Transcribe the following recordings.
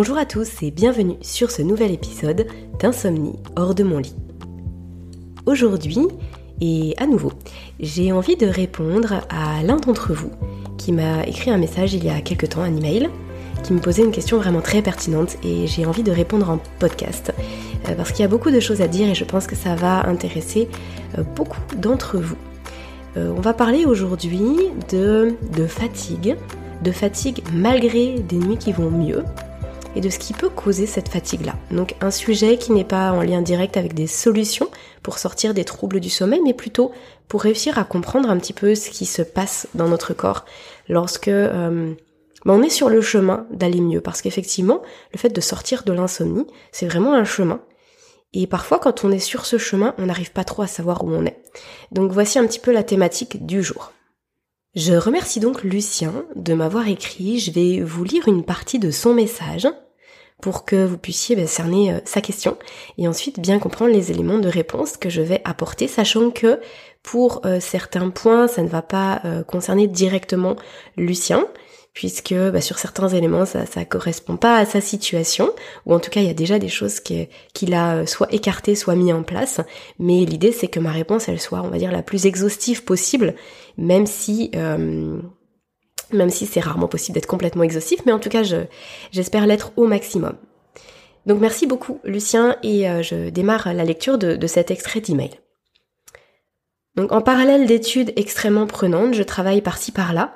Bonjour à tous et bienvenue sur ce nouvel épisode d'Insomnie hors de mon lit. Aujourd'hui, et à nouveau, j'ai envie de répondre à l'un d'entre vous qui m'a écrit un message il y a quelques temps, un email, qui me posait une question vraiment très pertinente et j'ai envie de répondre en podcast euh, parce qu'il y a beaucoup de choses à dire et je pense que ça va intéresser euh, beaucoup d'entre vous. Euh, on va parler aujourd'hui de, de fatigue, de fatigue malgré des nuits qui vont mieux, et de ce qui peut causer cette fatigue-là. Donc un sujet qui n'est pas en lien direct avec des solutions pour sortir des troubles du sommeil, mais plutôt pour réussir à comprendre un petit peu ce qui se passe dans notre corps lorsque euh, ben, on est sur le chemin d'aller mieux. Parce qu'effectivement, le fait de sortir de l'insomnie, c'est vraiment un chemin. Et parfois, quand on est sur ce chemin, on n'arrive pas trop à savoir où on est. Donc voici un petit peu la thématique du jour. Je remercie donc Lucien de m'avoir écrit. Je vais vous lire une partie de son message pour que vous puissiez ben, cerner euh, sa question et ensuite bien comprendre les éléments de réponse que je vais apporter, sachant que pour euh, certains points, ça ne va pas euh, concerner directement Lucien, puisque bah, sur certains éléments, ça ne correspond pas à sa situation, ou en tout cas, il y a déjà des choses qu'il a soit écartées, soit mis en place, mais l'idée, c'est que ma réponse, elle soit, on va dire, la plus exhaustive possible, même si même si c'est rarement possible d'être complètement exhaustif, mais en tout cas, j'espère l'être au maximum. Donc merci beaucoup Lucien et euh, je démarre la lecture de, de cet extrait d'email. Donc en parallèle d'études extrêmement prenantes, je travaille par-ci par-là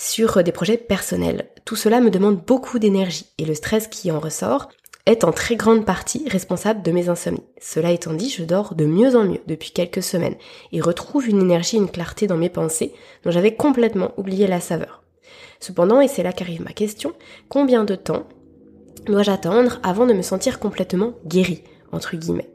sur des projets personnels. Tout cela me demande beaucoup d'énergie et le stress qui en ressort est en très grande partie responsable de mes insomnies. Cela étant dit, je dors de mieux en mieux depuis quelques semaines et retrouve une énergie, une clarté dans mes pensées dont j'avais complètement oublié la saveur. Cependant, et c'est là qu'arrive ma question, combien de temps dois-je attendre avant de me sentir complètement guéri, entre guillemets?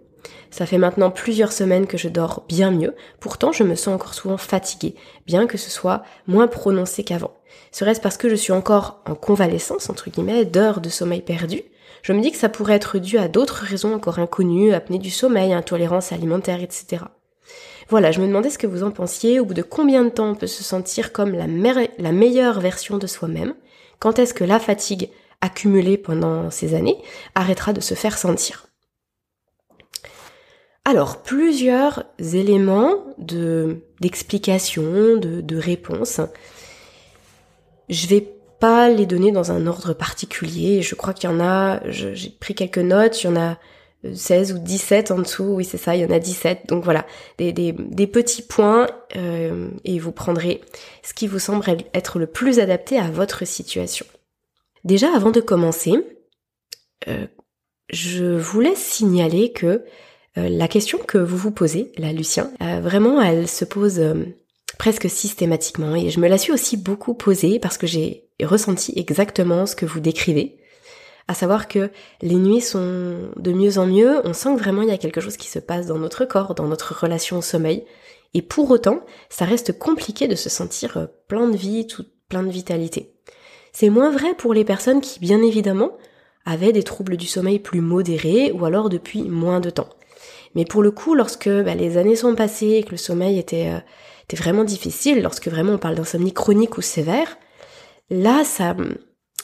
Ça fait maintenant plusieurs semaines que je dors bien mieux, pourtant je me sens encore souvent fatiguée, bien que ce soit moins prononcé qu'avant. Serait-ce parce que je suis encore en convalescence, entre guillemets, d'heures de sommeil perdu? Je me dis que ça pourrait être dû à d'autres raisons encore inconnues, apnée du sommeil, intolérance alimentaire, etc. Voilà, je me demandais ce que vous en pensiez, au bout de combien de temps on peut se sentir comme la, la meilleure version de soi-même, quand est-ce que la fatigue accumulée pendant ces années arrêtera de se faire sentir? Alors, plusieurs éléments de d'explication, de, de réponse. Je vais pas les donner dans un ordre particulier. Je crois qu'il y en a, j'ai pris quelques notes, il y en a 16 ou 17 en dessous, oui c'est ça, il y en a 17. Donc voilà, des, des, des petits points euh, et vous prendrez ce qui vous semble être le plus adapté à votre situation. Déjà avant de commencer, euh, je voulais signaler que euh, la question que vous vous posez, là Lucien, vraiment elle se pose presque systématiquement et je me la suis aussi beaucoup posée parce que j'ai ressenti exactement ce que vous décrivez à savoir que les nuits sont de mieux en mieux, on sent que vraiment il y a quelque chose qui se passe dans notre corps, dans notre relation au sommeil, et pour autant, ça reste compliqué de se sentir euh, plein de vie, tout plein de vitalité. C'est moins vrai pour les personnes qui, bien évidemment, avaient des troubles du sommeil plus modérés ou alors depuis moins de temps. Mais pour le coup, lorsque bah, les années sont passées et que le sommeil était, euh, était vraiment difficile, lorsque vraiment on parle d'insomnie chronique ou sévère, là, ça,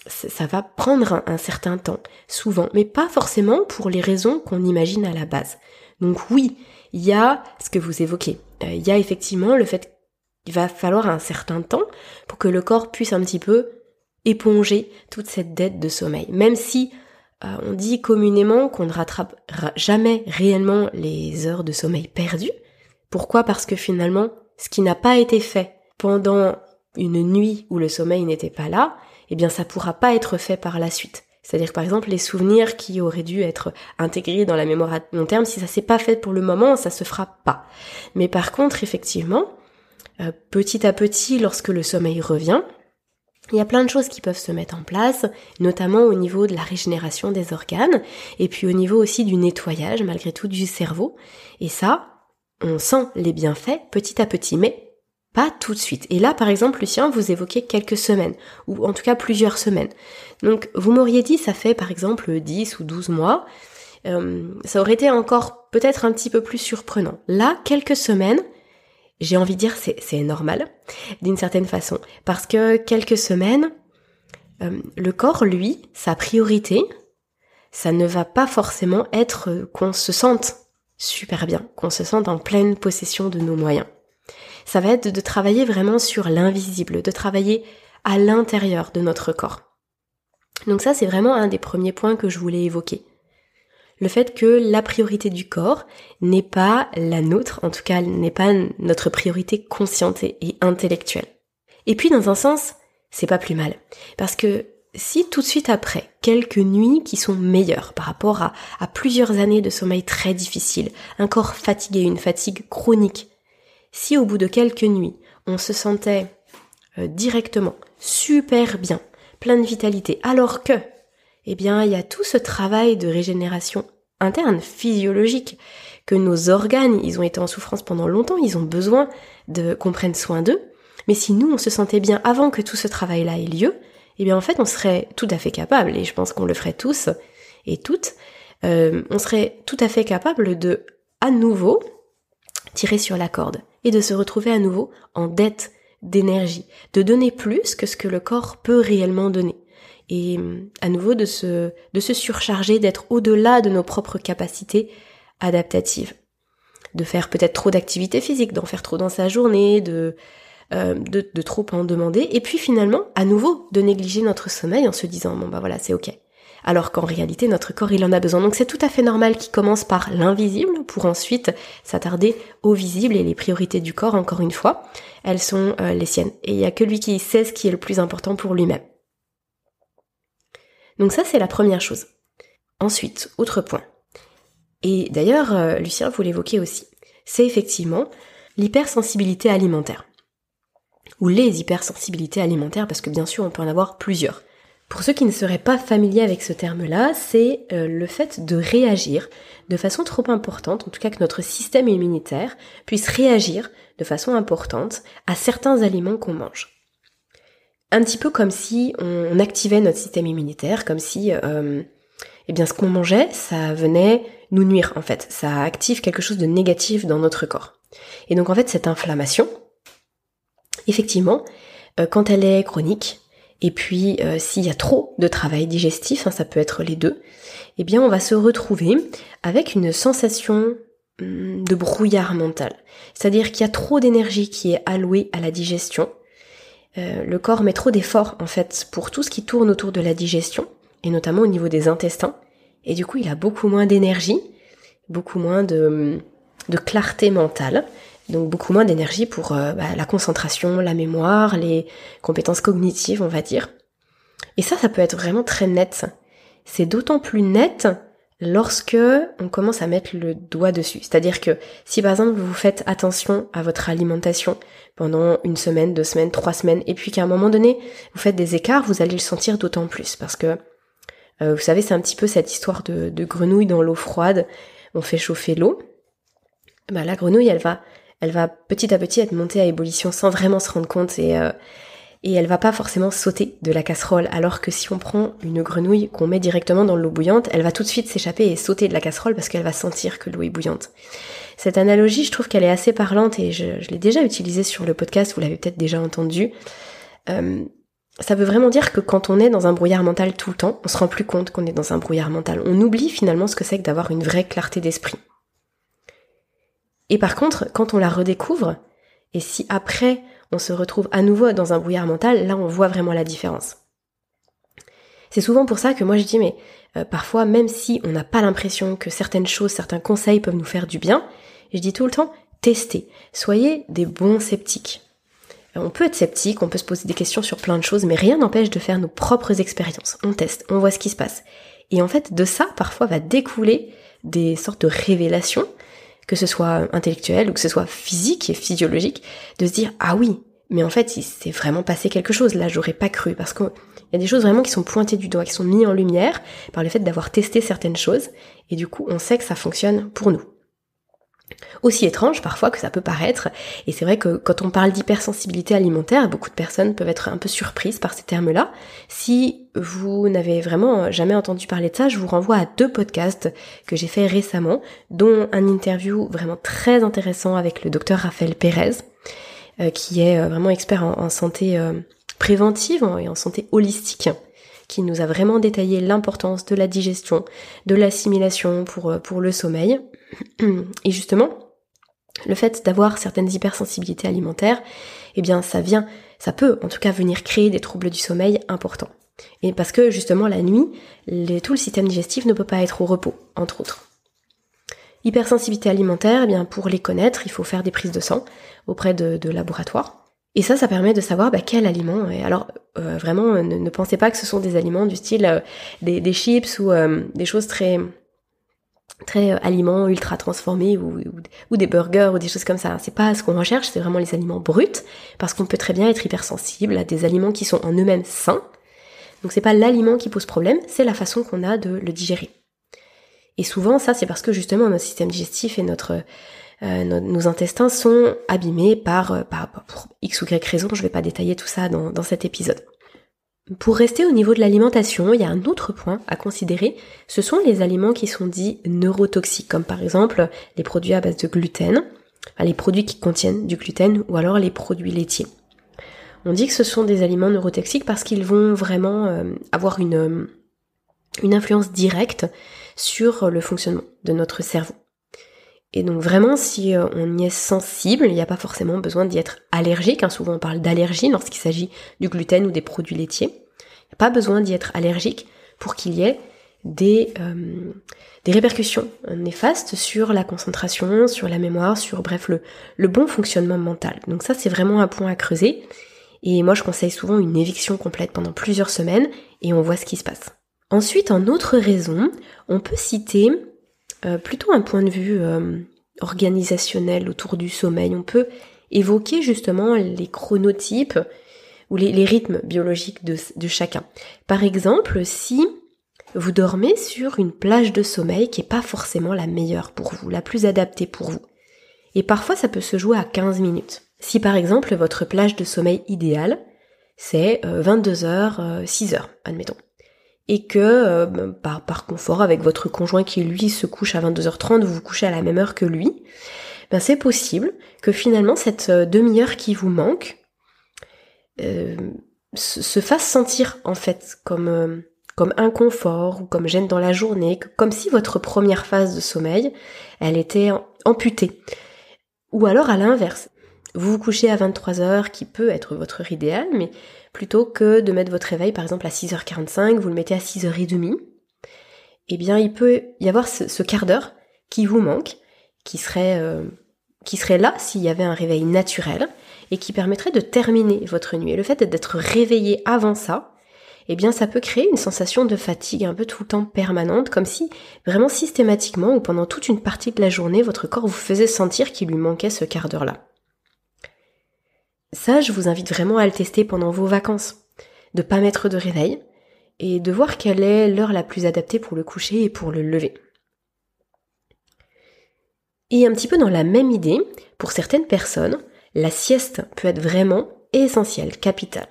ça va prendre un, certain temps, souvent, mais pas forcément pour les raisons qu'on imagine à la base. Donc oui, il y a ce que vous évoquez. Euh, il y a effectivement le fait qu'il va falloir un certain temps pour que le corps puisse un petit peu éponger toute cette dette de sommeil. Même si euh, on dit communément qu'on ne rattrape jamais réellement les heures de sommeil perdues. Pourquoi? Parce que finalement, ce qui n'a pas été fait pendant une nuit où le sommeil n'était pas là, eh bien ça pourra pas être fait par la suite. C'est-à-dire par exemple les souvenirs qui auraient dû être intégrés dans la mémoire à long terme, si ça s'est pas fait pour le moment, ça se fera pas. Mais par contre, effectivement, euh, petit à petit, lorsque le sommeil revient, il y a plein de choses qui peuvent se mettre en place, notamment au niveau de la régénération des organes, et puis au niveau aussi du nettoyage, malgré tout, du cerveau. Et ça, on sent les bienfaits petit à petit, mais pas tout de suite. Et là, par exemple, Lucien, vous évoquez quelques semaines, ou en tout cas plusieurs semaines. Donc, vous m'auriez dit, ça fait par exemple 10 ou 12 mois. Euh, ça aurait été encore peut-être un petit peu plus surprenant. Là, quelques semaines, j'ai envie de dire c'est, normal, d'une certaine façon. Parce que quelques semaines, euh, le corps, lui, sa priorité, ça ne va pas forcément être qu'on se sente super bien, qu'on se sente en pleine possession de nos moyens. Ça va être de travailler vraiment sur l'invisible, de travailler à l'intérieur de notre corps. Donc ça, c'est vraiment un des premiers points que je voulais évoquer. Le fait que la priorité du corps n'est pas la nôtre, en tout cas n'est pas notre priorité consciente et intellectuelle. Et puis dans un sens, c'est pas plus mal. Parce que si tout de suite après, quelques nuits qui sont meilleures par rapport à, plusieurs années de sommeil très difficile, un corps fatigué, une fatigue chronique, si au bout de quelques nuits, on se sentait euh, directement super bien, plein de vitalité, alors que, eh bien, il y a tout ce travail de régénération interne, physiologique, que nos organes, ils ont été en souffrance pendant longtemps, ils ont besoin de qu'on prenne soin d'eux. Mais si nous, on se sentait bien avant que tout ce travail-là ait lieu, eh bien, en fait, on serait tout à fait capable, et je pense qu'on le ferait tous et toutes, euh, on serait tout à fait capable de, à nouveau, tirer sur la corde et de se retrouver à nouveau en dette d'énergie, de donner plus que ce que le corps peut réellement donner. Et à nouveau de se, surcharger, d'être au-delà de nos propres capacités adaptatives. De faire peut-être trop d'activités physiques, d'en faire trop dans sa journée, de, euh, de trop en demander, et puis finalement, à nouveau, de négliger notre sommeil en se disant, bon bah voilà, c'est ok alors qu'en réalité notre corps il en a besoin. Donc c'est tout à fait normal qu'il commence par l'invisible pour ensuite s'attarder au visible et les priorités du corps, encore une fois, elles sont euh, les siennes. Et il n'y a que lui qui sait ce qui est le plus important pour lui-même. Donc ça c'est la première chose. Ensuite, autre point. Et d'ailleurs, euh, Lucien, vous l'évoquez aussi, c'est effectivement l'hypersensibilité alimentaire. Ou les hypersensibilités alimentaires, parce que bien sûr on peut en avoir plusieurs. Pour ceux qui ne seraient pas familiers avec ce terme-là, c'est euh, le fait de réagir de façon trop importante, en tout cas que notre système immunitaire puisse réagir de façon importante à certains aliments qu'on mange. Un petit peu comme si on activait notre système immunitaire, comme si euh, eh bien ce qu'on mangeait, ça venait nous nuire en fait, ça active quelque chose de négatif dans notre corps. Et donc en fait cette inflammation, effectivement, euh, quand elle est chronique, et puis euh, s'il y a trop de travail digestif, hein, ça peut être les deux, eh bien on va se retrouver avec une sensation hum, de brouillard mental. C'est-à-dire qu'il y a trop d'énergie qui est allouée à la digestion. Euh, le corps met trop d'efforts en fait pour tout ce qui tourne autour de la digestion, et notamment au niveau des intestins. Et du coup il a beaucoup moins d'énergie, beaucoup moins de, de clarté mentale donc beaucoup moins d'énergie pour euh, bah, la concentration, la mémoire, les compétences cognitives, on va dire. Et ça, ça peut être vraiment très net. C'est d'autant plus net lorsque on commence à mettre le doigt dessus. C'est-à-dire que si par exemple vous faites attention à votre alimentation pendant une semaine, deux semaines, trois semaines, et puis qu'à un moment donné vous faites des écarts, vous allez le sentir d'autant plus. Parce que euh, vous savez, c'est un petit peu cette histoire de, de grenouille dans l'eau froide. On fait chauffer l'eau. Bah, la grenouille, elle va elle va petit à petit être montée à ébullition sans vraiment se rendre compte et, euh, et elle va pas forcément sauter de la casserole. Alors que si on prend une grenouille qu'on met directement dans l'eau bouillante, elle va tout de suite s'échapper et sauter de la casserole parce qu'elle va sentir que l'eau est bouillante. Cette analogie, je trouve qu'elle est assez parlante et je, l'ai déjà utilisée sur le podcast, vous l'avez peut-être déjà entendu. Euh, ça veut vraiment dire que quand on est dans un brouillard mental tout le temps, on se rend plus compte qu'on est dans un brouillard mental. On oublie finalement ce que c'est que d'avoir une vraie clarté d'esprit. Et par contre, quand on la redécouvre, et si après on se retrouve à nouveau dans un brouillard mental, là on voit vraiment la différence. C'est souvent pour ça que moi je dis, mais euh, parfois même si on n'a pas l'impression que certaines choses, certains conseils peuvent nous faire du bien, je dis tout le temps, testez, soyez des bons sceptiques. Euh, on peut être sceptique, on peut se poser des questions sur plein de choses, mais rien n'empêche de faire nos propres expériences. On teste, on voit ce qui se passe. Et en fait, de ça, parfois, va découler des sortes de révélations que ce soit intellectuel ou que ce soit physique et physiologique, de se dire ah oui, mais en fait il s'est vraiment passé quelque chose. Là, j'aurais pas cru parce qu'il y a des choses vraiment qui sont pointées du doigt, qui sont mises en lumière par le fait d'avoir testé certaines choses. Et du coup on sait que ça fonctionne pour nous. Aussi étrange parfois que ça peut paraître, et c'est vrai que quand on parle d'hypersensibilité alimentaire, beaucoup de personnes peuvent être un peu surprises par ces termes-là. Si vous n'avez vraiment jamais entendu parler de ça, je vous renvoie à deux podcasts que j'ai fait récemment, dont un interview vraiment très intéressant avec le docteur Raphaël Pérez, euh, qui est euh, vraiment expert en, santé euh, préventive et en santé holistique. qui nous a vraiment détaillé l'importance de la digestion, de l'assimilation pour, pour le sommeil. Et justement, le fait d'avoir certaines hypersensibilités alimentaires, eh bien ça vient, ça peut en tout cas venir créer des troubles du sommeil importants. Et parce que justement la nuit, tout le système digestif ne peut pas être au repos, entre autres. Hypersensibilité alimentaire, eh bien pour les connaître, il faut faire des prises de sang auprès de, laboratoires. Et ça, ça permet de savoir bah, quel aliment. Alors, euh, vraiment, ne, pensez pas que ce sont des aliments du style euh, des, chips ou euh, des choses très très aliments ultra transformés ou, ou, des burgers ou des choses comme ça. C'est pas ce qu'on recherche, c'est vraiment les aliments bruts, parce qu'on peut très bien être hypersensible à des aliments qui sont en eux-mêmes sains. Donc c'est pas l'aliment qui pose problème, c'est la façon qu'on a de le digérer. Et souvent, ça, c'est parce que justement notre système digestif et notre, euh, nos, intestins sont abîmés par, euh, par, pour x ou y raison. Je vais pas détailler tout ça dans, dans cet épisode. Pour rester au niveau de l'alimentation, il y a un autre point à considérer, ce sont les aliments qui sont dits neurotoxiques, comme par exemple les produits à base de gluten, les produits qui contiennent du gluten ou alors les produits laitiers. On dit que ce sont des aliments neurotoxiques parce qu'ils vont vraiment euh, avoir une, une influence directe sur le fonctionnement de notre cerveau. Et donc vraiment, si euh, on y est sensible, il n'y a pas forcément besoin d'y être allergique. Hein. Souvent on parle d'allergie lorsqu'il s'agit du gluten ou des produits laitiers. Pas besoin d'y être allergique pour qu'il y ait des, euh, des répercussions néfastes sur la concentration, sur la mémoire, sur bref le, le bon fonctionnement mental. Donc ça c'est vraiment un point à creuser. Et moi je conseille souvent une éviction complète pendant plusieurs semaines et on voit ce qui se passe. Ensuite, en autre raison, on peut citer euh, plutôt un point de vue euh, organisationnel autour du sommeil. On peut évoquer justement les chronotypes ou les, rythmes biologiques de, chacun. Par exemple, si vous dormez sur une plage de sommeil qui n'est pas forcément la meilleure pour vous, la plus adaptée pour vous. Et parfois ça peut se jouer à 15 minutes. Si par exemple votre plage de sommeil idéale, c'est 22h, euh, 6h, admettons et que euh, par, par confort avec votre conjoint qui lui se couche à 22h30, vous vous couchez à la même heure que lui, ben c'est possible que finalement cette euh, demi-heure qui vous manque euh, se fasse sentir en fait comme comme inconfort ou comme gêne dans la journée, comme si votre première phase de sommeil, elle était amputée. Ou alors à l'inverse, vous vous couchez à 23h qui peut être votre heure idéale, mais plutôt que de mettre votre réveil par exemple à 6h45, vous le mettez à 6h30, eh bien il peut y avoir ce, quart d'heure qui vous manque, qui serait, euh, qui serait là s'il y avait un réveil naturel et qui permettrait de terminer votre nuit. Et le fait d'être réveillé avant ça, eh bien ça peut créer une sensation de fatigue un peu tout le temps permanente, comme si vraiment systématiquement ou pendant toute une partie de la journée, votre corps vous faisait sentir qu'il lui manquait ce quart d'heure-là. Ça, je vous invite vraiment à le tester pendant vos vacances. De pas mettre de réveil et de voir quelle est l'heure la plus adaptée pour le coucher et pour le lever. Et un petit peu dans la même idée, pour certaines personnes, la sieste peut être vraiment essentielle, capitale.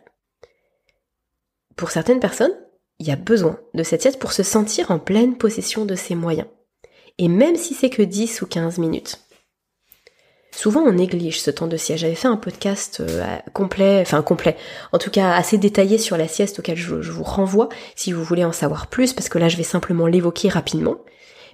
Pour certaines personnes, il y a besoin de cette sieste pour se sentir en pleine possession de ses moyens. Et même si c'est que 10 ou 15 minutes. Souvent on néglige ce temps de sieste. J'avais fait un podcast euh, complet, enfin complet, en tout cas assez détaillé sur la sieste auquel je, vous renvoie si vous voulez en savoir plus, parce que là je vais simplement l'évoquer rapidement.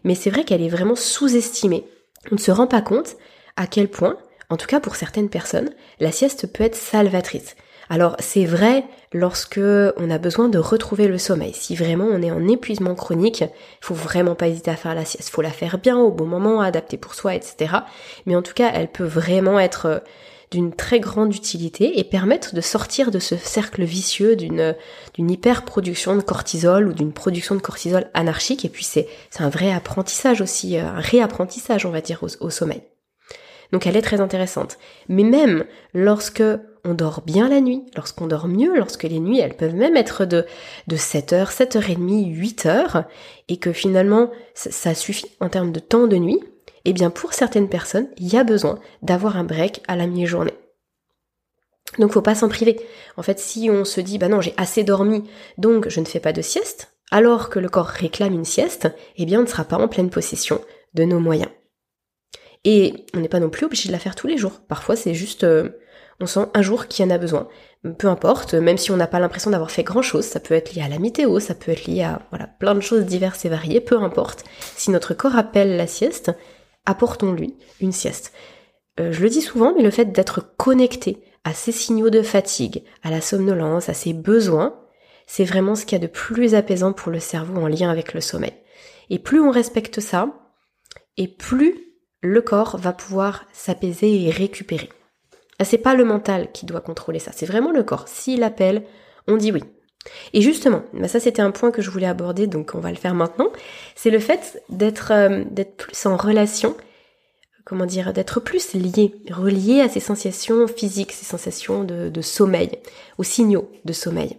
Mais c'est vrai qu'elle est vraiment sous-estimée. On ne se rend pas compte à quel point, en tout cas pour certaines personnes, la sieste peut être salvatrice. Alors c'est vrai lorsque on a besoin de retrouver le sommeil. Si vraiment on est en épuisement chronique, il faut vraiment pas hésiter à faire la sieste. Faut la faire bien au bon moment, adapter pour soi, etc. Mais en tout cas, elle peut vraiment être euh, d'une très grande utilité et permettre de sortir de ce cercle vicieux d'une d'une hyperproduction de cortisol ou d'une production de cortisol anarchique. Et puis c'est c'est un vrai apprentissage aussi, euh, un réapprentissage on va dire au sommeil. Donc elle est très intéressante. Mais même lorsque on dort bien la nuit, lorsqu'on dort mieux, lorsque les nuits elles peuvent même être de, de 7h, 7h30, 8h, et que finalement ça, suffit en termes de temps de nuit, eh bien pour certaines personnes, il y a besoin d'avoir un break à la mi-journée. Donc faut pas s'en priver. En fait, si on se dit bah non, j'ai assez dormi, donc je ne fais pas de sieste, alors que le corps réclame une sieste, eh bien on ne sera pas en pleine possession de nos moyens. Et on n'est pas non plus obligé de la faire tous les jours. Parfois c'est juste euh, On sent un jour qu'il y en a besoin. Peu importe, même si on n'a pas l'impression d'avoir fait grand chose, ça peut être lié à la météo, ça peut être lié à voilà, plein de choses diverses et variées, peu importe. Si notre corps appelle la sieste, apportons-lui une sieste. Euh, je le dis souvent, mais le fait d'être connecté à ces signaux de fatigue, à la somnolence, à ses besoins, c'est vraiment ce qu'il y a de plus apaisant pour le cerveau en lien avec le sommeil. Et plus on respecte ça, et plus le corps va pouvoir s'apaiser et récupérer. Ah, c'est pas le mental qui doit contrôler ça, c'est vraiment le corps. S'il appelle, on dit oui. Et justement, bah, ça c'était un point que je voulais aborder, donc on va le faire maintenant. C'est le fait d'être euh, d'être plus en relation, comment dire, d'être plus lié, relié à ces sensations physiques, ces sensations de sommeil, aux signaux de sommeil.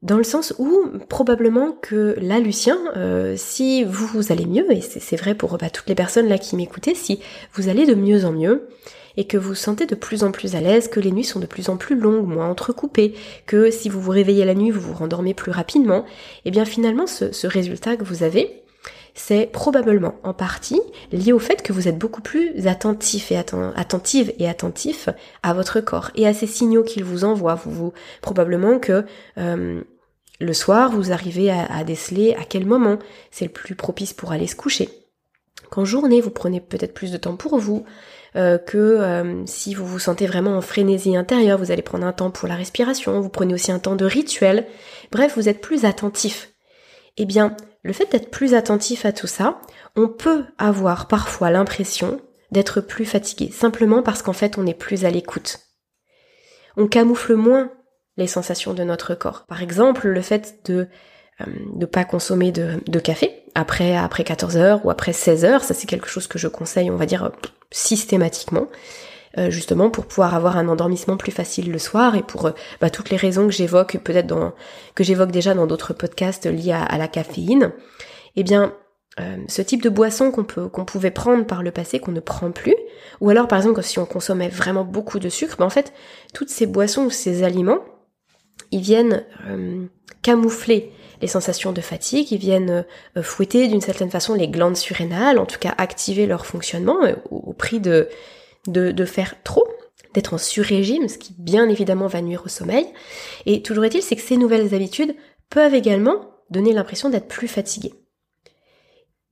Dans le sens où probablement que là, Lucien, euh, si vous, vous allez mieux, et c'est vrai pour bah, toutes les personnes là qui m'écoutaient, si vous allez de mieux en mieux, et que vous sentez de plus en plus à l'aise, que les nuits sont de plus en plus longues, moins entrecoupées, que si vous vous réveillez la nuit, vous vous rendormez plus rapidement, et eh bien finalement ce résultat que vous avez, c'est probablement en partie lié au fait que vous êtes beaucoup plus attentif et attentive et attentif à votre corps et à ces signaux qu'il vous envoie. Vous, vous probablement que euh, le soir, vous arrivez à, déceler à quel moment c'est le plus propice pour aller se coucher. Qu'en journée, vous prenez peut-être plus de temps pour vous, euh, que euh, si vous vous sentez vraiment en frénésie intérieure, vous allez prendre un temps pour la respiration, vous prenez aussi un temps de rituel. Bref, vous êtes plus attentif. Eh bien, le fait d'être plus attentif à tout ça, on peut avoir parfois l'impression d'être plus fatigué, simplement parce qu'en fait on est plus à l'écoute. On camoufle moins les sensations de notre corps. Par exemple, le fait de ne euh, pas consommer de, café après après 14 heures ou après 16 heures, ça c'est quelque chose que je conseille, on va dire systématiquement. Euh, justement pour pouvoir avoir un endormissement plus facile le soir et pour euh, bah, toutes les raisons que j'évoque peut-être que j'évoque déjà dans d'autres podcasts liés à, la caféine. Eh bien, euh, ce type de boisson qu'on pouvait prendre par le passé qu'on ne prend plus, ou alors par exemple si on consommait vraiment beaucoup de sucre, ben en fait toutes ces boissons ou ces aliments, ils viennent camoufler les sensations de fatigue, ils viennent fouetter d'une certaine façon les glandes surrénales, en tout cas activer leur fonctionnement au prix de de, faire trop, d'être en sur-régime, ce qui bien évidemment va nuire au sommeil. Et toujours est-il, c'est que ces nouvelles habitudes peuvent également donner l'impression d'être plus fatigué.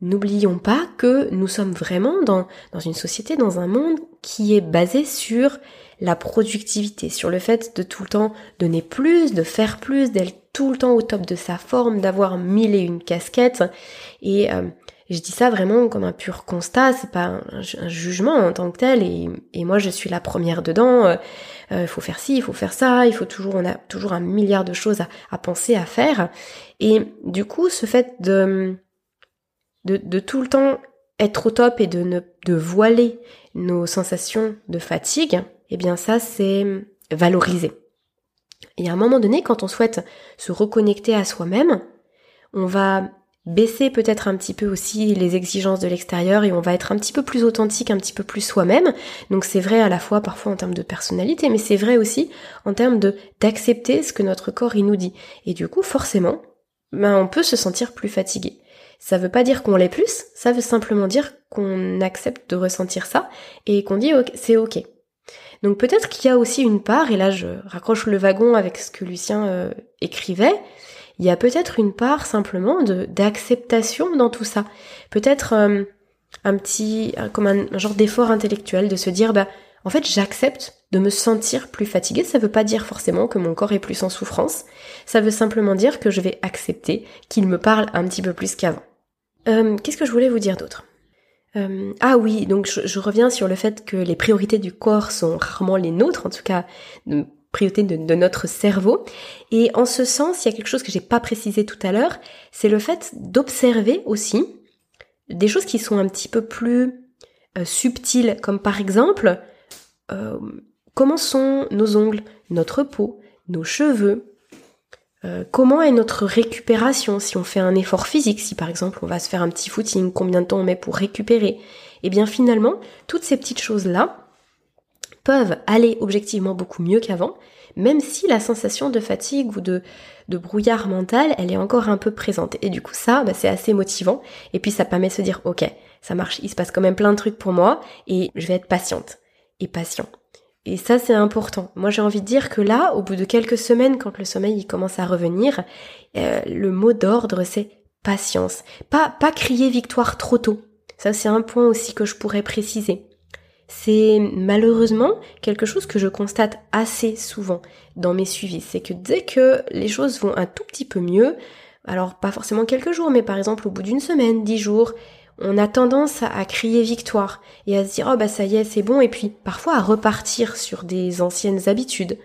N'oublions pas que nous sommes vraiment dans, dans une société, dans un monde qui est basé sur la productivité, sur le fait de tout le temps donner plus, de faire plus, d'être tout le temps au top de sa forme, d'avoir mille et une casquettes. Et euh, je dis ça vraiment comme un pur constat, c'est pas un, jugement en tant que tel, et, moi je suis la première dedans. Euh, euh, il faut faire ci, il faut faire ça, il faut toujours, on a toujours un milliard de choses à, penser, à faire. Et du coup, ce fait de, de, tout le temps être au top et de ne de voiler nos sensations de fatigue, eh bien ça c'est valoriser. Et à un moment donné, quand on souhaite se reconnecter à soi-même, on va baisser peut-être un petit peu aussi les exigences de l'extérieur et on va être un petit peu plus authentique, un petit peu plus soi-même. Donc c'est vrai à la fois parfois en termes de personnalité, mais c'est vrai aussi en termes de d'accepter ce que notre corps il nous dit. Et du coup, forcément, ben on peut se sentir plus fatigué. Ça veut pas dire qu'on l'est plus, ça veut simplement dire qu'on accepte de ressentir ça et qu'on dit c'est ok. Donc peut-être qu'il y a aussi une part, et là je raccroche le wagon avec ce que Lucien euh, écrivait, il y a peut-être une part simplement d'acceptation dans tout ça. Peut-être euh, un petit comme un, genre d'effort intellectuel de se dire bah en fait j'accepte de me sentir plus fatiguée. Ça veut pas dire forcément que mon corps est plus en souffrance. Ça veut simplement dire que je vais accepter qu'il me parle un petit peu plus qu'avant. Euh, Qu'est-ce que je voulais vous dire d'autre? Euh, ah oui, donc je, reviens sur le fait que les priorités du corps sont rarement les nôtres, en tout cas priorité de, notre cerveau. Et en ce sens, il y a quelque chose que j'ai pas précisé tout à l'heure, c'est le fait d'observer aussi des choses qui sont un petit peu plus euh, subtiles, comme par exemple euh, comment sont nos ongles, notre peau, nos cheveux, euh, comment est notre récupération si on fait un effort physique, si par exemple on va se faire un petit footing, combien de temps on met pour récupérer. Et eh bien finalement, toutes ces petites choses-là, peuvent aller objectivement beaucoup mieux qu'avant, même si la sensation de fatigue ou de, brouillard mental, elle est encore un peu présente. Et du coup, ça, bah, c'est assez motivant. Et puis, ça permet de se dire, ok, ça marche, il se passe quand même plein de trucs pour moi, et je vais être patiente et patient. Et ça, c'est important. Moi, j'ai envie de dire que là, au bout de quelques semaines, quand le sommeil il commence à revenir, euh, le mot d'ordre, c'est patience. Pas, pas crier victoire trop tôt. Ça, c'est un point aussi que je pourrais préciser. C'est malheureusement quelque chose que je constate assez souvent dans mes suivis. C'est que dès que les choses vont un tout petit peu mieux, alors pas forcément quelques jours, mais par exemple au bout d'une semaine, dix jours, on a tendance à, crier victoire et à se dire oh bah ça y est c'est bon et puis parfois à repartir sur des anciennes habitudes,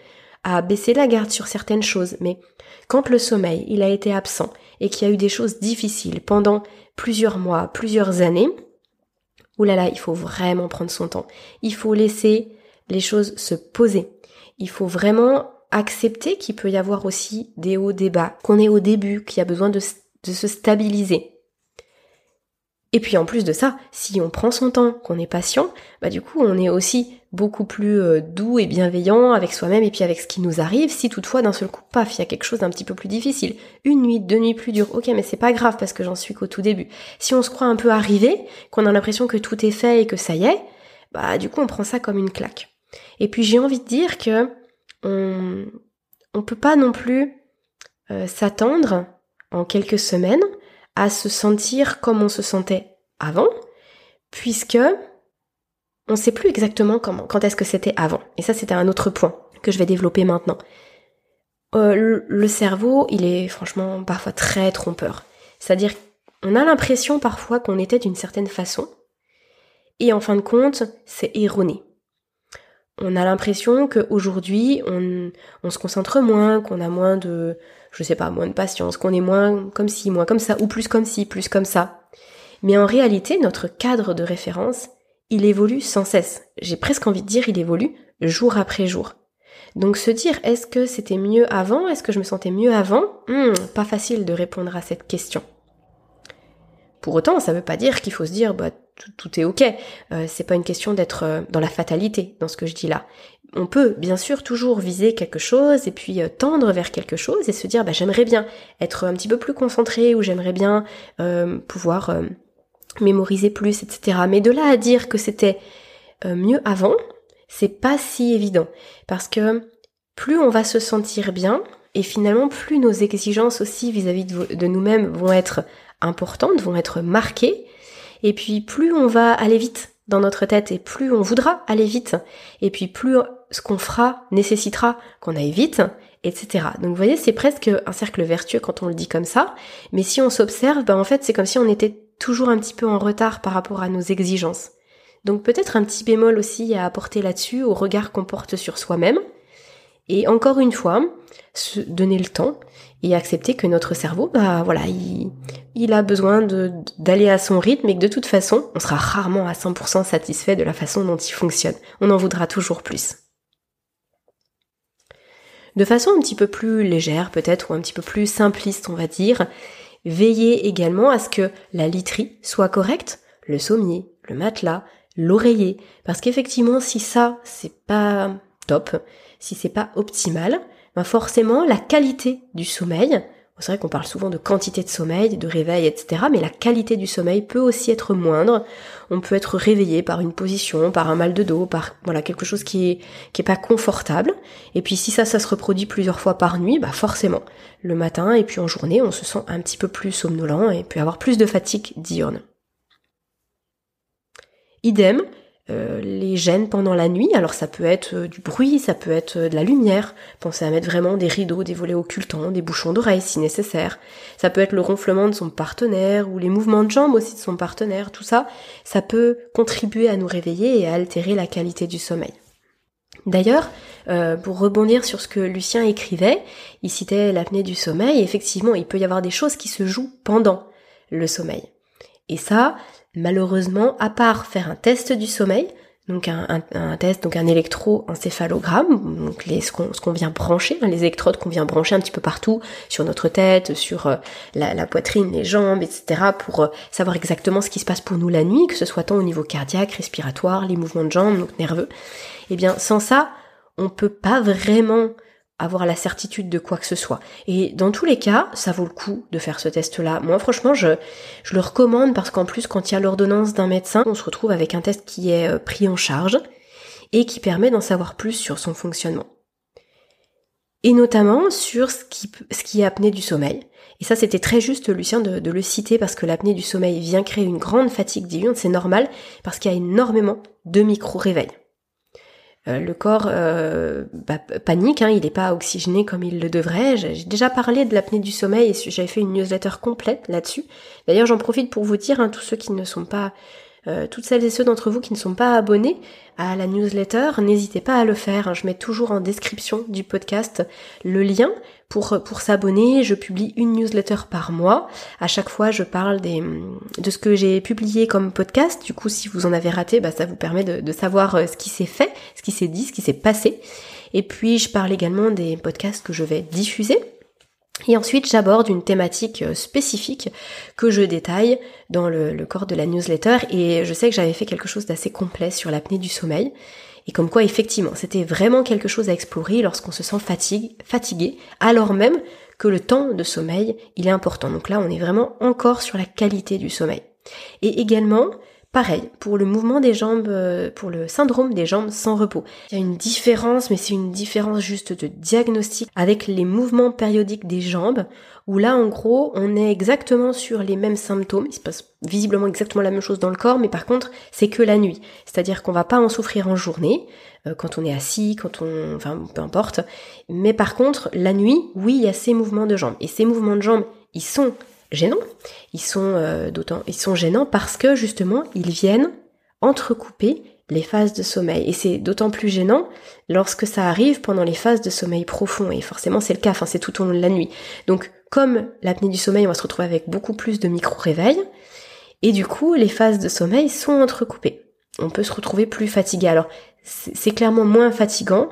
à baisser la garde sur certaines choses. Mais quand le sommeil il a été absent et qu'il y a eu des choses difficiles pendant plusieurs mois, plusieurs années, oulala il faut vraiment prendre son temps. Il faut laisser les choses se poser. Il faut vraiment accepter qu'il peut y avoir aussi des hauts, des bas, qu'on est au début, qu'il y a besoin de, de se stabiliser. Et puis en plus de ça, si on prend son temps, qu'on est patient, bah du coup on est aussi beaucoup plus euh, doux et bienveillant avec soi-même et puis avec ce qui nous arrive. Si toutefois d'un seul coup, paf, il y a quelque chose d'un petit peu plus difficile, une nuit, deux nuits plus dures, ok, mais c'est pas grave parce que j'en suis qu'au tout début. Si on se croit un peu arrivé, qu'on a l'impression que tout est fait et que ça y est, bah du coup on prend ça comme une claque. Et puis j'ai envie de dire que on on peut pas non plus euh, s'attendre en quelques semaines à se sentir comme on se sentait avant, puisque on ne sait plus exactement quand est-ce que c'était avant. Et ça, c'était un autre point que je vais développer maintenant. Euh, le cerveau, il est franchement parfois très trompeur. C'est-à-dire, on a l'impression parfois qu'on était d'une certaine façon, et en fin de compte, c'est erroné on a l'impression qu'aujourd'hui, on, on se concentre moins, qu'on a moins de, je sais pas, moins de patience, qu'on est moins comme ci, moins comme ça, ou plus comme ci, plus comme ça. Mais en réalité, notre cadre de référence, il évolue sans cesse. J'ai presque envie de dire, il évolue jour après jour. Donc se dire, est-ce que c'était mieux avant? Est-ce que je me sentais mieux avant? Hmm, Pas facile de répondre à cette question. Pour autant, ça ne veut pas dire qu'il faut se dire, bah, tout, est ok. Euh, c'est pas une question d'être euh, dans la fatalité dans ce que je dis là. On peut bien sûr toujours viser quelque chose et puis euh, tendre vers quelque chose et se dire bah j'aimerais bien être un petit peu plus concentré ou j'aimerais bien pouvoir mémoriser plus, etc. Mais de là à dire que c'était mieux avant, c'est pas si évident parce que plus on va se sentir bien et finalement plus nos exigences aussi vis-à-vis de, de nous-mêmes vont être importantes, vont être marquées et puis plus on va aller vite dans notre tête et plus on voudra aller vite. Et puis plus ce qu'on fera nécessitera qu'on aille vite, etc. Donc vous voyez, c'est presque un cercle vertueux quand on le dit comme ça. Mais si on s'observe, ben en fait c'est comme si on était toujours un petit peu en retard par rapport à nos exigences. Donc peut-être un petit bémol aussi à apporter là-dessus au regard qu'on porte sur soi-même. Et encore une fois, se donner le temps et accepter que notre cerveau, bah voilà, il, il a besoin d'aller à son rythme et que de toute façon, on sera rarement à 100% satisfait de la façon dont il fonctionne. On en voudra toujours plus. De façon un petit peu plus légère peut-être ou un petit peu plus simpliste on va dire, veillez également à ce que la literie soit correcte, le sommier, le matelas, l'oreiller, parce qu'effectivement si ça c'est pas top, si c'est pas optimal, ben forcément la qualité du sommeil, c'est vrai qu'on parle souvent de quantité de sommeil, de réveil, etc. Mais la qualité du sommeil peut aussi être moindre. On peut être réveillé par une position, par un mal de dos, par voilà quelque chose qui est qui est pas confortable. Et puis si ça, ça se reproduit plusieurs fois par nuit, bah forcément, le matin et puis en journée, on se sent un petit peu plus somnolent et peut avoir plus de fatigue diurne. Idem, euh, les gènes pendant la nuit. Alors ça peut être euh, du bruit, ça peut être euh, de la lumière. Pensez à mettre vraiment des rideaux, des volets occultants, des bouchons d'oreilles si nécessaire. Ça peut être le ronflement de son partenaire ou les mouvements de jambes aussi de son partenaire. Tout ça, ça peut contribuer à nous réveiller et à altérer la qualité du sommeil. D'ailleurs, pour rebondir sur ce que Lucien écrivait, il citait l'apnée du sommeil. Effectivement, il peut y avoir des choses qui se jouent pendant le sommeil. Et ça, Malheureusement, à part faire un test du sommeil, donc un, test, donc un électroencéphalogramme, donc les, ce qu'on vient brancher, hein, les électrodes qu'on vient brancher un petit peu partout sur notre tête, sur euh, la, poitrine, les jambes, etc., pour euh, savoir exactement ce qui se passe pour nous la nuit, que ce soit tant au niveau cardiaque, respiratoire, les mouvements de jambes, donc nerveux. Eh bien, sans ça, on peut pas vraiment avoir la certitude de quoi que ce soit. Et dans tous les cas, ça vaut le coup de faire ce test-là. Moi, franchement, je, je le recommande parce qu'en plus, quand il y a l'ordonnance d'un médecin, on se retrouve avec un test qui est euh, pris en charge. et qui permet d'en savoir plus sur son fonctionnement. Et notamment sur ce qui, ce qui est apnée du sommeil. Et ça, c'était très juste, Lucien, de, de, le citer parce que l'apnée du sommeil vient créer une grande fatigue diurne. C'est normal parce qu'il y a énormément de micro-réveils. Euh, le corps euh, bah, panique, hein, il n'est pas oxygéné comme il le devrait. J'ai déjà parlé de l'apnée du sommeil et j'avais fait une newsletter complète là-dessus. D'ailleurs, j'en profite pour vous dire, hein, tous ceux qui ne sont pas, euh, toutes celles et ceux d'entre vous qui ne sont pas abonnés à la newsletter, n'hésitez pas à le faire. Hein. Je mets toujours en description du podcast le lien pour, pour s'abonner, je publie une newsletter par mois. À chaque fois, je parle des, de ce que j'ai publié comme podcast. Du coup, si vous en avez raté, bah, ça vous permet de, savoir euh, ce qui s'est fait, ce qui s'est dit, ce qui s'est passé. Et puis, je parle également des podcasts que je vais diffuser. Et ensuite, j'aborde une thématique euh, spécifique que je détaille dans le, corps de la newsletter. Et je sais que j'avais fait quelque chose d'assez complet sur l'apnée du sommeil. Et comme quoi, effectivement, c'était vraiment quelque chose à explorer lorsqu'on se sent fatigué, alors même que le temps de sommeil, il est important. Donc là, on est vraiment encore sur la qualité du sommeil. Et également, Pareil, pour le mouvement des jambes, euh, pour le syndrome des jambes sans repos. Il y a une différence, mais c'est une différence juste de diagnostic avec les mouvements périodiques des jambes, où là, en gros, on est exactement sur les mêmes symptômes. Il se passe visiblement exactement la même chose dans le corps, mais par contre, c'est que la nuit. C'est-à-dire qu'on va pas en souffrir en journée, euh, quand on est assis, quand on, enfin, peu importe. Mais par contre, la nuit, oui, il y a ces mouvements de jambes. Et ces mouvements de jambes, ils sont gênants. Ils sont euh, d'autant, ils sont gênants parce que justement, ils viennent entrecouper les phases de sommeil. Et c'est d'autant plus gênant lorsque ça arrive pendant les phases de sommeil profond. Et forcément, c'est le cas. Enfin, c'est tout au long de la nuit. Donc, comme l'apnée du sommeil, on va se retrouver avec beaucoup plus de micro-réveils. Et du coup, les phases de sommeil sont entrecoupées. On peut se retrouver plus fatigué. Alors, c'est clairement moins fatigant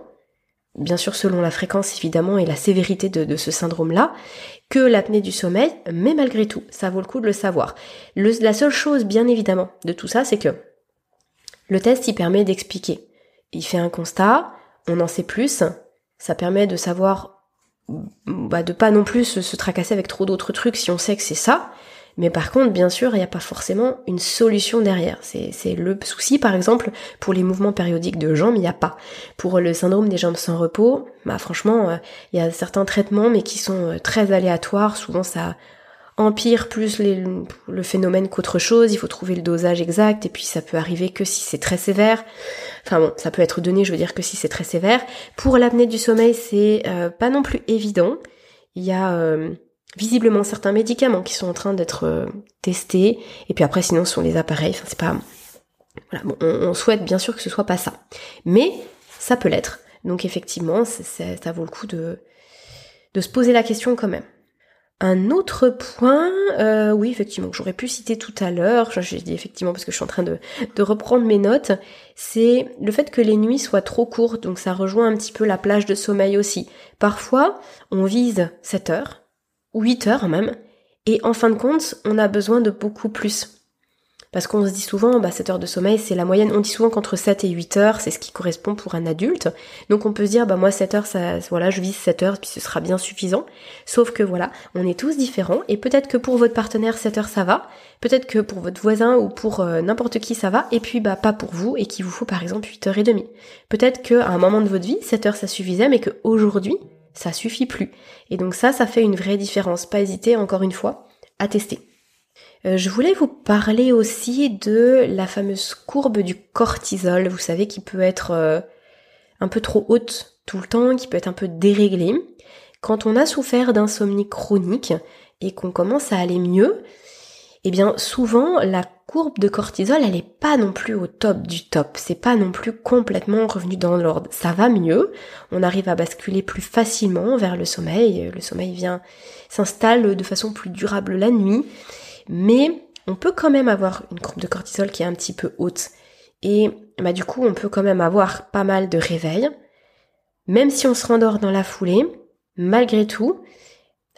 bien sûr selon la fréquence évidemment et la sévérité de, ce syndrome-là, que l'apnée du sommeil, mais malgré tout, ça vaut le coup de le savoir. la seule chose, bien évidemment, de tout ça, c'est que le test, il permet d'expliquer. Il fait un constat, on en sait plus, ça permet de savoir, bah, de pas non plus se tracasser avec trop d'autres trucs si on sait que c'est ça, mais par contre, bien sûr, il n'y a pas forcément une solution derrière. C'est le souci, par exemple, pour les mouvements périodiques de jambes, il n'y a pas. Pour le syndrome des jambes sans repos, bah franchement, euh, il y a certains traitements, mais qui sont euh, très aléatoires. Souvent, ça empire plus le phénomène qu'autre chose. Il faut trouver le dosage exact, et puis ça peut arriver que si c'est très sévère. Enfin bon, ça peut être donné, je veux dire, que si c'est très sévère. Pour l'apnée du sommeil, c'est euh, pas non plus évident. Il y a visiblement certains médicaments qui sont en train d'être euh, testés. Et puis après, sinon, ce sont les appareils. Enfin, c'est pas. Bon, on, souhaite bien sûr que ce soit pas ça. Mais ça peut l'être. Donc effectivement, ça vaut le coup de, de se poser la question quand même. Un autre point, euh, oui effectivement, que j'aurais pu citer tout à l'heure, j'ai dit effectivement parce que je suis en train de, de reprendre mes notes, c'est le fait que les nuits soient trop courtes, donc ça rejoint un petit peu la plage de sommeil aussi. Parfois, on vise 7 heures, 8 heures même, et en fin de compte, on a besoin de beaucoup plus. Parce qu'on se dit souvent, bah, 7 heures de sommeil, c'est la moyenne. On dit souvent qu'entre 7 et 8 heures, c'est ce qui correspond pour un adulte. Donc on peut se dire, bah, moi, 7 heures, ça, voilà, je vise 7 heures, puis ce sera bien suffisant. Sauf que voilà, on est tous différents, et peut-être que pour votre partenaire, 7 heures, ça va. Peut-être que pour votre voisin ou pour euh, n'importe qui, ça va. Et puis, bah, pas pour vous, et qu'il vous faut, par exemple, 8 heures et demie. Peut-être qu'à un moment de votre vie, 7 heures, ça suffisait, mais qu'aujourd'hui, ça suffit plus. Et donc ça, ça fait une vraie différence. Pas hésiter, encore une fois, à tester. Euh, je voulais vous parler aussi de la fameuse courbe du cortisol, vous savez, qui peut être euh, un peu trop haute tout le temps, qui peut être un peu déréglée. Quand on a souffert d'insomnie chronique et qu'on commence à aller mieux, eh bien souvent la courbe de cortisol elle est pas non plus au top du top, c'est pas non plus complètement revenu dans l'ordre. Ça va mieux, on arrive à basculer plus facilement vers le sommeil, le sommeil vient s'installe de façon plus durable la nuit, mais on peut quand même avoir une courbe de cortisol qui est un petit peu haute. Et bah du coup, on peut quand même avoir pas mal de réveils, même si on se rendort dans la foulée, malgré tout,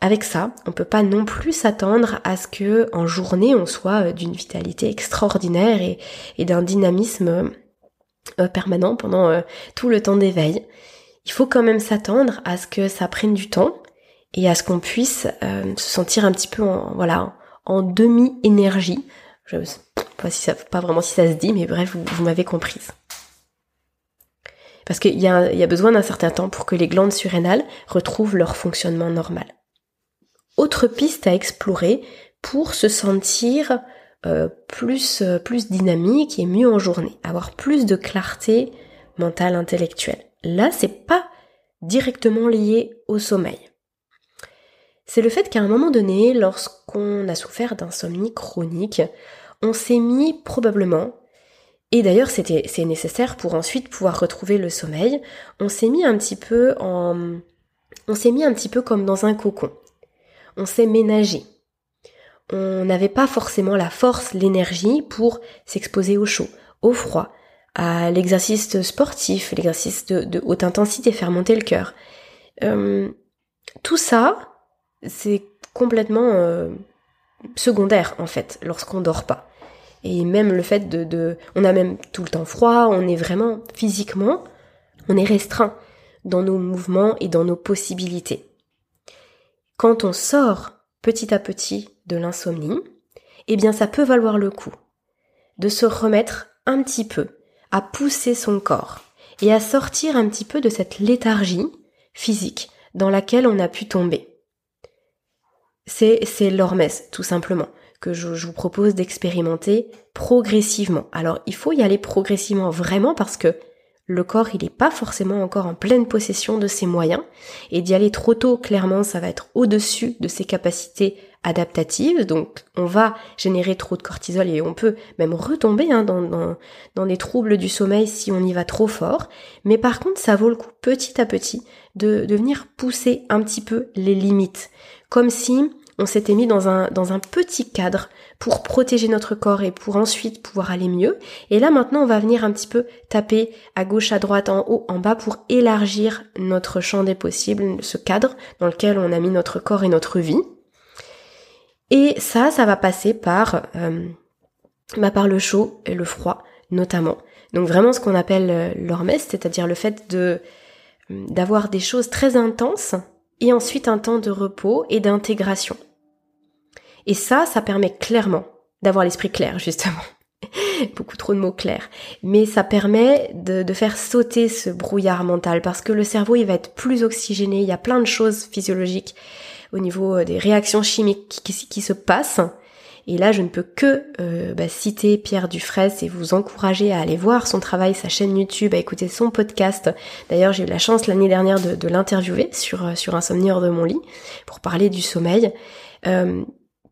avec ça, on peut pas non plus s'attendre à ce que en journée on soit euh, d'une vitalité extraordinaire et, d'un dynamisme euh, permanent pendant euh, tout le temps d'éveil. Il faut quand même s'attendre à ce que ça prenne du temps et à ce qu'on puisse se sentir un petit peu en, voilà en demi énergie. Je sais pas si ça, pas vraiment si ça se dit, mais bref, vous, m'avez comprise. Parce qu'il y a besoin d'un certain temps pour que les glandes surrénales retrouvent leur fonctionnement normal. Autre piste à explorer pour se sentir euh, plus, euh, plus dynamique et mieux en journée, avoir plus de clarté mentale, intellectuelle. Là, c'est pas directement lié au sommeil. C'est le fait qu'à un moment donné, lorsqu'on a souffert d'insomnie chronique, on s'est mis probablement, et d'ailleurs c'était c'est nécessaire pour ensuite pouvoir retrouver le sommeil, on s'est mis un petit peu en on s'est mis un petit peu comme dans un cocon. On s'est ménagé. On n'avait pas forcément la force, l'énergie pour s'exposer au chaud, au froid, à l'exercice sportif, l'exercice de, haute intensité, faire monter le cœur. Euh, tout ça, c'est complètement euh, secondaire en fait lorsqu'on dort pas. Et même le fait de, de, on a même tout le temps froid, on est vraiment physiquement, on est restreint dans nos mouvements et dans nos possibilités. Quand on sort petit à petit de l'insomnie, eh bien ça peut valoir le coup de se remettre un petit peu à pousser son corps et à sortir un petit peu de cette léthargie physique dans laquelle on a pu tomber. C'est, c'est tout simplement, que je vous propose d'expérimenter progressivement. Alors, il faut y aller progressivement vraiment parce que le corps, il n'est pas forcément encore en pleine possession de ses moyens. Et d'y aller trop tôt, clairement, ça va être au-dessus de ses capacités adaptative, donc on va générer trop de cortisol et on peut même retomber hein, dans, dans, dans les troubles du sommeil si on y va trop fort. Mais par contre, ça vaut le coup petit à petit de, venir pousser un petit peu les limites, comme si on s'était mis dans un petit cadre pour protéger notre corps et pour ensuite pouvoir aller mieux. Et là maintenant, on va venir un petit peu taper à gauche, à droite, en haut, en bas pour élargir notre champ des possibles, ce cadre dans lequel on a mis notre corps et notre vie. Et ça, ça va passer par, euh, bah, par le chaud et le froid notamment. Donc vraiment ce qu'on appelle euh, l'hormèse, c'est-à-dire le fait de euh, d'avoir des choses très intenses et ensuite un temps de repos et d'intégration. Et ça, ça permet clairement d'avoir l'esprit clair, justement. Beaucoup trop de mots clairs. Mais ça permet de, faire sauter ce brouillard mental parce que le cerveau, il va être plus oxygéné. Il y a plein de choses physiologiques au niveau euh, des réactions chimiques qui, se passent. Et là, je ne peux que euh, bah, citer Pierre Dufresne et vous encourager à aller voir son travail, sa chaîne YouTube, à écouter son podcast. D'ailleurs, j'ai eu la chance l'année dernière de, l'interviewer sur, euh, sur Insomnie hors de mon lit pour parler du sommeil.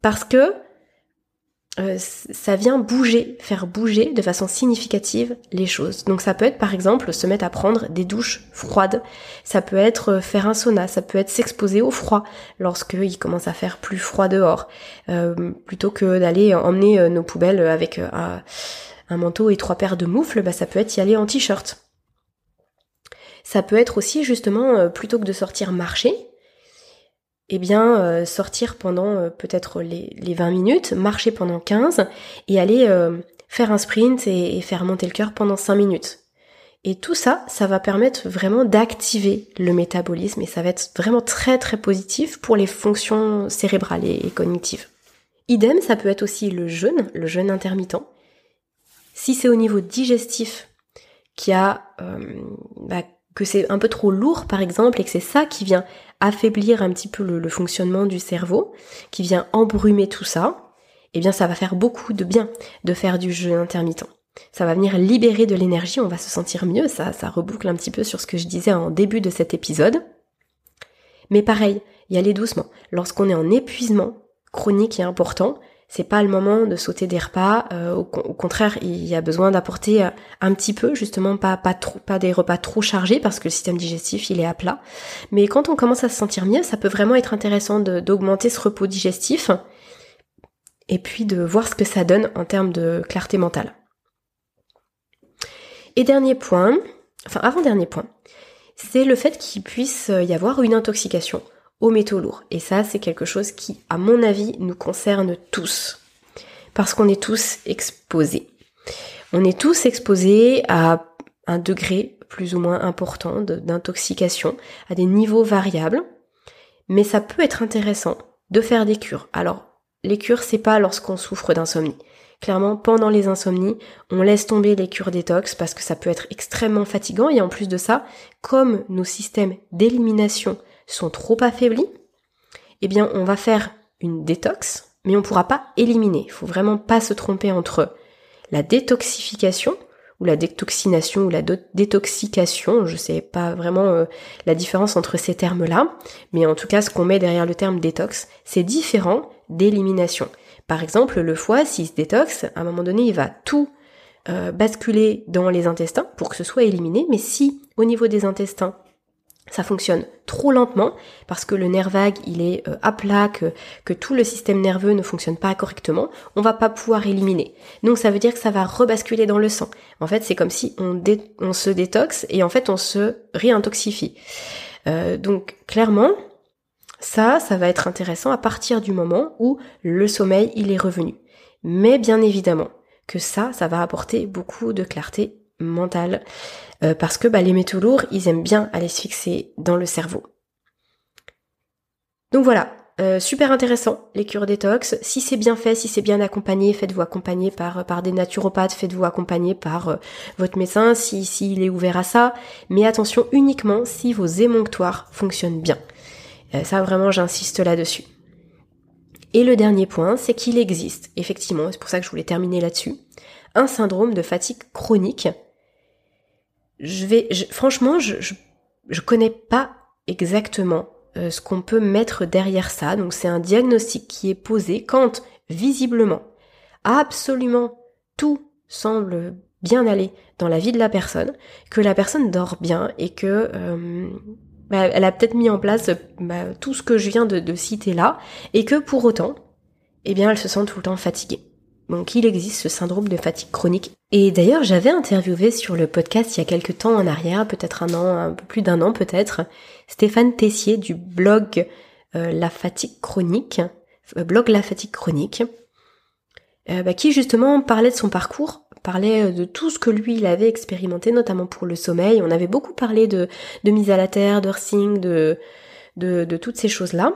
Parce que euh, ça vient bouger, faire bouger de façon significative les choses. Donc ça peut être par exemple se mettre à prendre des douches froides, ça peut être euh, faire un sauna, ça peut être s'exposer au froid lorsqu'il commence à faire plus froid dehors, euh, plutôt que d'aller emmener nos poubelles avec un, manteau et trois paires de moufles, bah, ça peut être y aller en t-shirt. Ça peut être aussi justement, plutôt que de sortir marcher, eh bien euh, sortir pendant euh, peut-être les, les, 20 minutes, marcher pendant 15 et aller euh, faire un sprint et, faire monter le cœur pendant 5 minutes. Et tout ça, ça va permettre vraiment d'activer le métabolisme et ça va être vraiment très très positif pour les fonctions cérébrales et, cognitives. Idem, ça peut être aussi le jeûne, le jeûne intermittent. Si c'est au niveau digestif qui a bah, que c'est un peu trop lourd par exemple et que c'est ça qui vient affaiblir un petit peu le, fonctionnement du cerveau, qui vient embrumer tout ça, eh bien ça va faire beaucoup de bien de faire du jeûne intermittent. Ça va venir libérer de l'énergie, on va se sentir mieux, ça, ça reboucle un petit peu sur ce que je disais en début de cet épisode. Mais pareil, y aller doucement. Lorsqu'on est en épuisement chronique et important, c'est pas le moment de sauter des repas. Euh, au, contraire, il y a besoin d'apporter euh, un petit peu, justement, pas pas des repas trop chargés parce que le système digestif il est à plat. Mais quand on commence à se sentir mieux, ça peut vraiment être intéressant d'augmenter ce repos digestif et puis de voir ce que ça donne en termes de clarté mentale. Et dernier point, enfin avant dernier point, c'est le fait qu'il puisse y avoir une intoxication aux métaux lourds. Et ça, c'est quelque chose qui, à mon avis, nous concerne tous. Parce qu'on est tous exposés. On est tous exposés à un degré plus ou moins important d'intoxication, à des niveaux variables. Mais ça peut être intéressant de faire des cures. Alors, les cures, c'est pas lorsqu'on souffre d'insomnie. Clairement, pendant les insomnies, on laisse tomber les cures détox parce que ça peut être extrêmement fatigant et en plus de ça, comme nos systèmes d'élimination sont trop affaiblis, eh bien, on va faire une détox, mais on pourra pas éliminer. Il faut vraiment pas se tromper entre la détoxification ou la détoxination ou la détoxication, je sais pas vraiment euh, la différence entre ces termes-là, mais en tout cas ce qu'on met derrière le terme détox, c'est différent d'élimination. Par exemple, le foie, s'il se détoxe, à un moment donné, il va tout euh, basculer dans les intestins pour que ce soit éliminé, mais si au niveau des intestins, ça fonctionne trop lentement parce que le nerf vague il est euh, à plat, que, tout le système nerveux ne fonctionne pas correctement, on va pas pouvoir éliminer. Donc ça veut dire que ça va rebasculer dans le sang. En fait c'est comme si on, se détoxe et en fait on se réintoxifie. Euh, donc clairement ça, ça va être intéressant à partir du moment où le sommeil il est revenu. Mais bien évidemment que ça, ça va apporter beaucoup de clarté mentale euh, parce que bah, les métaux lourds, ils aiment bien aller se fixer dans le cerveau. Donc voilà, euh, super intéressant les cures détox. Si c'est bien fait, si c'est bien accompagné, faites-vous accompagner par par des naturopathes, faites-vous accompagner par euh, votre médecin si s'il est ouvert à ça. Mais attention uniquement si vos émonctoires fonctionnent bien. ça vraiment, j'insiste là-dessus. Et le dernier point, c'est qu'il existe, effectivement, c'est pour ça que je voulais terminer là-dessus, un syndrome de fatigue chronique je vais, franchement, je, je, connais pas exactement euh, ce qu'on peut mettre derrière ça. Donc c'est un diagnostic qui est posé quand visiblement, absolument tout semble bien aller dans la vie de la personne, que la personne dort bien et que euh, bah, elle a peut-être mis en place bah, tout ce que je viens de, de citer là, et que pour autant, eh bien, elle se sent tout le temps fatiguée. Donc il existe ce syndrome de fatigue chronique. Et d'ailleurs j'avais interviewé sur le podcast il y a quelques temps en arrière, peut-être un an, un peu plus d'un an peut-être, Stéphane Tessier du blog euh, La fatigue chronique, euh, blog La fatigue chronique, euh, bah, qui justement parlait de son parcours, parlait de tout ce que lui il avait expérimenté, notamment pour le sommeil. On avait beaucoup parlé de, de mise à la terre, de de, de, de toutes ces choses-là.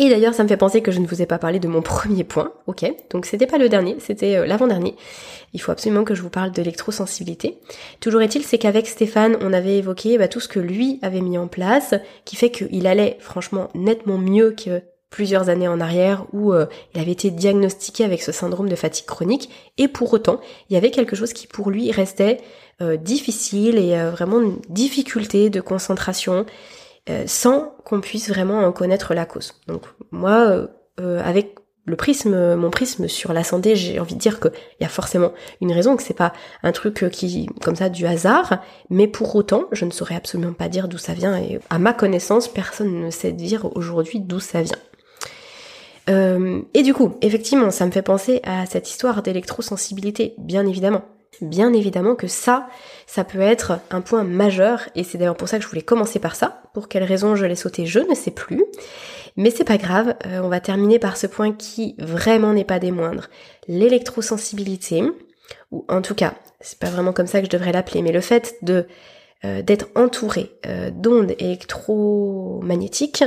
Et d'ailleurs, ça me fait penser que je ne vous ai pas parlé de mon premier point. Ok, donc c'était pas le dernier, c'était euh, l'avant-dernier. Il faut absolument que je vous parle d'électrosensibilité. Toujours est-il, c'est qu'avec Stéphane, on avait évoqué bah, tout ce que lui avait mis en place, qui fait qu'il allait franchement nettement mieux que plusieurs années en arrière où euh, il avait été diagnostiqué avec ce syndrome de fatigue chronique et pour autant il y avait quelque chose qui pour lui restait euh, difficile et vraiment une difficulté de concentration euh, sans qu'on puisse vraiment en connaître la cause. Donc moi, euh, euh, avec le prisme, mon prisme sur la santé, j'ai envie de dire qu'il y a forcément une raison, que c'est pas un truc qui, comme ça, du hasard, mais pour autant, je ne saurais absolument pas dire d'où ça vient, et à ma connaissance, personne ne sait dire aujourd'hui d'où ça vient. et du coup, effectivement, ça me fait penser à cette histoire d'électrosensibilité, bien évidemment. Bien évidemment que ça, ça peut être un point majeur, et c'est d'ailleurs pour ça que je voulais commencer par ça. Pour quelle raison je l'ai sauté, je ne sais plus. Mais c'est pas grave, euh, on va terminer par ce point qui vraiment n'est pas des moindres. L'électrosensibilité, ou en tout cas, c'est pas vraiment comme ça que je devrais l'appeler, mais le fait de euh, d'être entouré euh, d'ondes électromagnétiques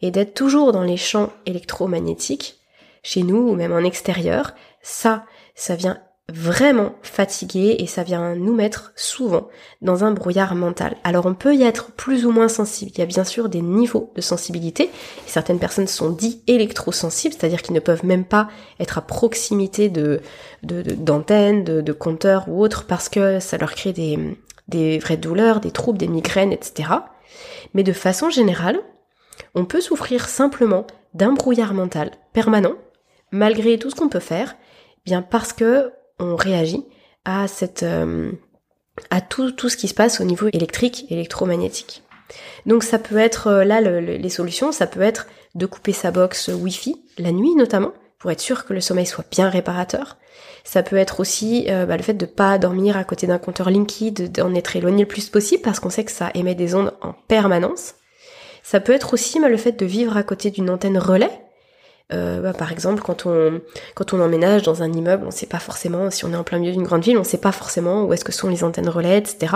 et d'être toujours dans les champs électromagnétiques, chez nous ou même en extérieur, ça, ça vient vraiment fatigué et ça vient nous mettre souvent dans un brouillard mental. Alors on peut y être plus ou moins sensible. Il y a bien sûr des niveaux de sensibilité. certaines personnes sont dites électrosensibles, c'est-à-dire qu'ils ne peuvent même pas être à proximité de d'antennes, de, compteurs ou autres parce que ça leur crée des, des vraies douleurs, des troubles, des migraines, etc. Mais de façon générale, on peut souffrir simplement d'un brouillard mental permanent, malgré tout ce qu'on peut faire, bien parce que on réagit à cette euh, à tout, tout ce qui se passe au niveau électrique, électromagnétique. Donc ça peut être euh, là les solutions, ça peut être de couper sa box Wi-Fi la nuit notamment pour être sûr que le sommeil soit bien réparateur. Ça peut être aussi euh, bah, le fait de pas dormir à côté d'un compteur liquide, d'en être éloigné le plus possible parce qu'on sait que ça émet des ondes en permanence. Ça peut être aussi bah, le fait de vivre à côté d'une antenne relais euh, bah, par exemple, quand on quand on emménage dans un immeuble, on sait pas forcément si on est en plein milieu d'une grande ville, on sait pas forcément où est-ce que sont les antennes relais, etc.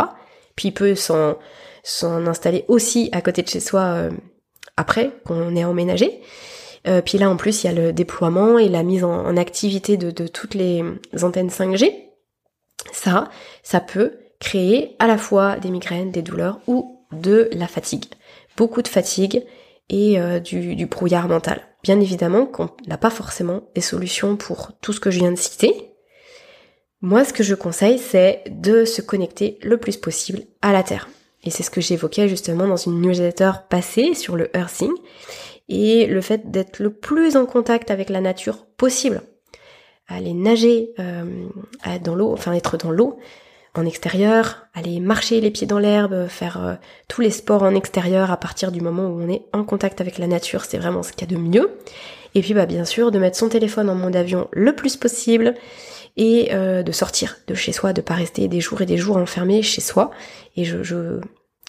Puis il peut s'en s'en installer aussi à côté de chez soi euh, après qu'on ait emménagé. Euh, puis là en plus il y a le déploiement et la mise en, activité de, de, toutes les antennes 5G. Ça, ça peut créer à la fois des migraines, des douleurs ou de la fatigue. Beaucoup de fatigue et euh, du, du brouillard mental. Bien évidemment qu'on n'a pas forcément des solutions pour tout ce que je viens de citer, moi, ce que je conseille, c'est de se connecter le plus possible à la Terre. Et c'est ce que j'évoquais justement dans une newsletter passée sur le earthing et le fait d'être le plus en contact avec la nature possible. Aller nager euh, dans l'eau, enfin être dans l'eau en extérieur, aller marcher les pieds dans l'herbe, faire euh, tous les sports en extérieur à partir du moment où on est en contact avec la nature, c'est vraiment ce qu'il y a de mieux. Et puis bah bien sûr de mettre son téléphone en mode avion le plus possible et euh, de sortir de chez soi, de pas rester des jours et des jours enfermés chez soi. Et je,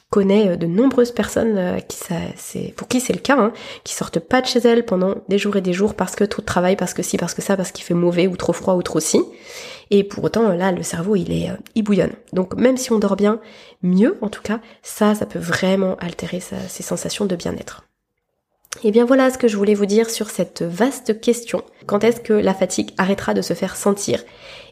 connais euh, de nombreuses personnes qui ça, c'est pour qui c'est le cas, hein, qui sortent pas de chez elles pendant des jours et des jours parce que trop de travail, parce que si, parce que ça, parce qu'il fait mauvais ou trop froid ou trop si. Et pour autant, là, le cerveau, il est, il bouillonne. Donc même si on dort bien, mieux en tout cas, ça, ça peut vraiment altérer ses sensations de bien-être. Et eh bien voilà ce que je voulais vous dire sur cette vaste question. Quand est-ce que la fatigue arrêtera de se faire sentir?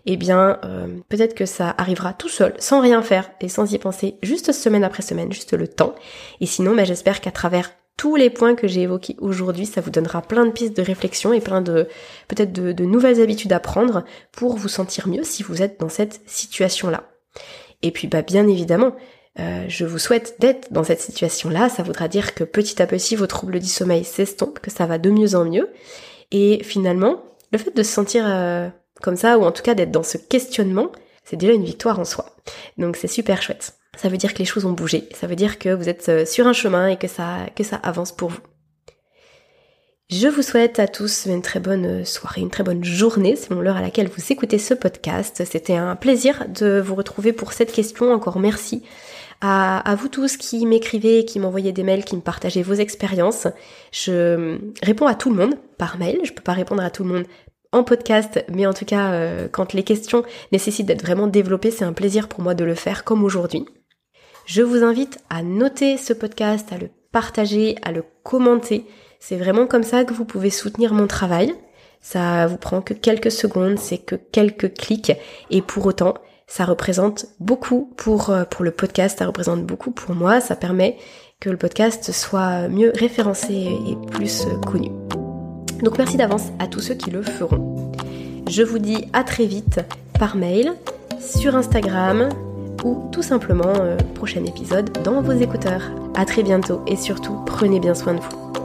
Eh bien, euh, peut-être que ça arrivera tout seul, sans rien faire et sans y penser, juste semaine après semaine, juste le temps. Et sinon, ben, j'espère qu'à travers tous les points que j'ai évoqués aujourd'hui, ça vous donnera plein de pistes de réflexion et plein de peut-être de, nouvelles habitudes à prendre pour vous sentir mieux si vous êtes dans cette situation-là. Et puis, bah, bien évidemment, euh, je vous souhaite d'être dans cette situation-là. Ça voudra dire que petit à petit, vos troubles du sommeil s'estompent, que ça va de mieux en mieux. Et finalement, le fait de se sentir euh, comme ça, ou en tout cas d'être dans ce questionnement, c'est déjà une victoire en soi. Donc c'est super chouette. Ça veut dire que les choses ont bougé. Ça veut dire que vous êtes euh, sur un chemin et que ça, que ça avance pour vous. Je vous souhaite à tous une très bonne soirée, une très bonne journée selon l'heure à laquelle vous écoutez ce podcast. C'était un plaisir de vous retrouver pour cette question. Encore merci à, vous tous qui m'écrivez, qui m'envoyez des mails, qui me partagez vos expériences. Je réponds à tout le monde par mail. Je peux pas répondre à tout le monde en podcast, mais en tout cas, euh, quand les questions nécessitent d'être vraiment développées, c'est un plaisir pour moi de le faire comme aujourd'hui. Je vous invite à noter ce podcast, à le partager, à le commenter. C'est vraiment comme ça que vous pouvez soutenir mon travail. Ça vous prend que quelques secondes, c'est que quelques clics, et pour autant, ça représente beaucoup pour, euh, pour le podcast, ça représente beaucoup pour moi, ça permet que le podcast soit mieux référencé et plus euh, connu. Donc merci d'avance à tous ceux qui le feront. Je vous dis à très vite par mail, sur Instagram ou tout simplement euh, prochain épisode dans vos écouteurs. À très bientôt et surtout prenez bien soin de vous.